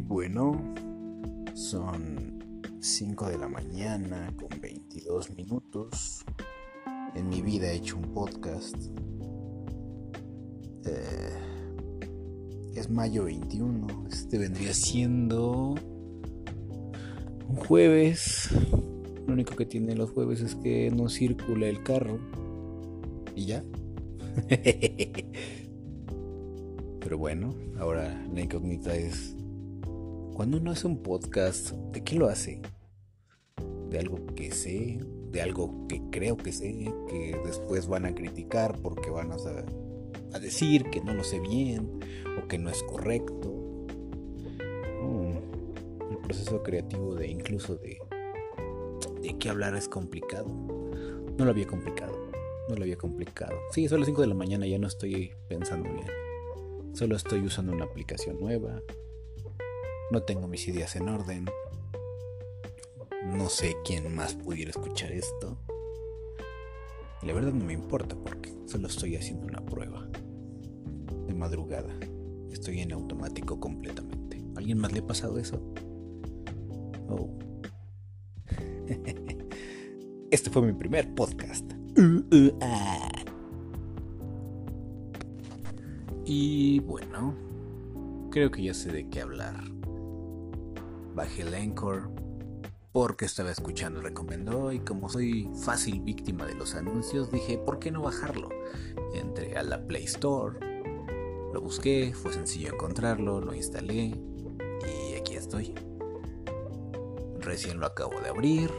bueno, son 5 de la mañana con 22 minutos. En mi vida he hecho un podcast. Eh, es mayo 21. Este vendría siendo un jueves. Lo único que tiene los jueves es que no circula el carro. Y ya. Pero bueno, ahora la incógnita es, cuando uno hace un podcast, ¿de qué lo hace? ¿De algo que sé? ¿De algo que creo que sé? Que después van a criticar porque van a, a decir que no lo sé bien o que no es correcto. Mm, el proceso creativo de incluso de, de qué hablar es complicado. No lo había complicado. No lo había complicado. Sí, son las 5 de la mañana, ya no estoy pensando bien. Solo estoy usando una aplicación nueva. No tengo mis ideas en orden. No sé quién más pudiera escuchar esto. la verdad no me importa porque solo estoy haciendo una prueba. De madrugada. Estoy en automático completamente. ¿Alguien más le ha pasado eso? Oh. Este fue mi primer podcast. Uh, uh, ah. Y bueno, creo que ya sé de qué hablar. Bajé el Anchor porque estaba escuchando recomendó y como soy fácil víctima de los anuncios dije, ¿por qué no bajarlo? Entré a la Play Store, lo busqué, fue sencillo encontrarlo, lo instalé y aquí estoy. Recién lo acabo de abrir.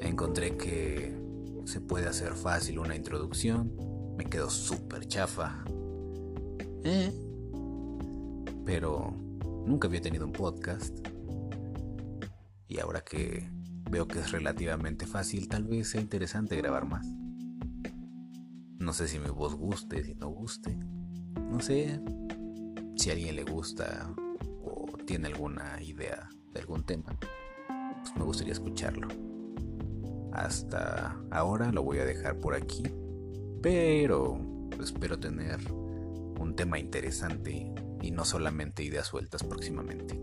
Encontré que se puede hacer fácil una introducción me quedó súper chafa. ¿Eh? Pero nunca había tenido un podcast. Y ahora que veo que es relativamente fácil, tal vez sea interesante grabar más. No sé si mi voz guste, si no guste. No sé si a alguien le gusta o tiene alguna idea de algún tema. Pues me gustaría escucharlo. Hasta ahora lo voy a dejar por aquí pero espero tener un tema interesante y no solamente ideas sueltas próximamente.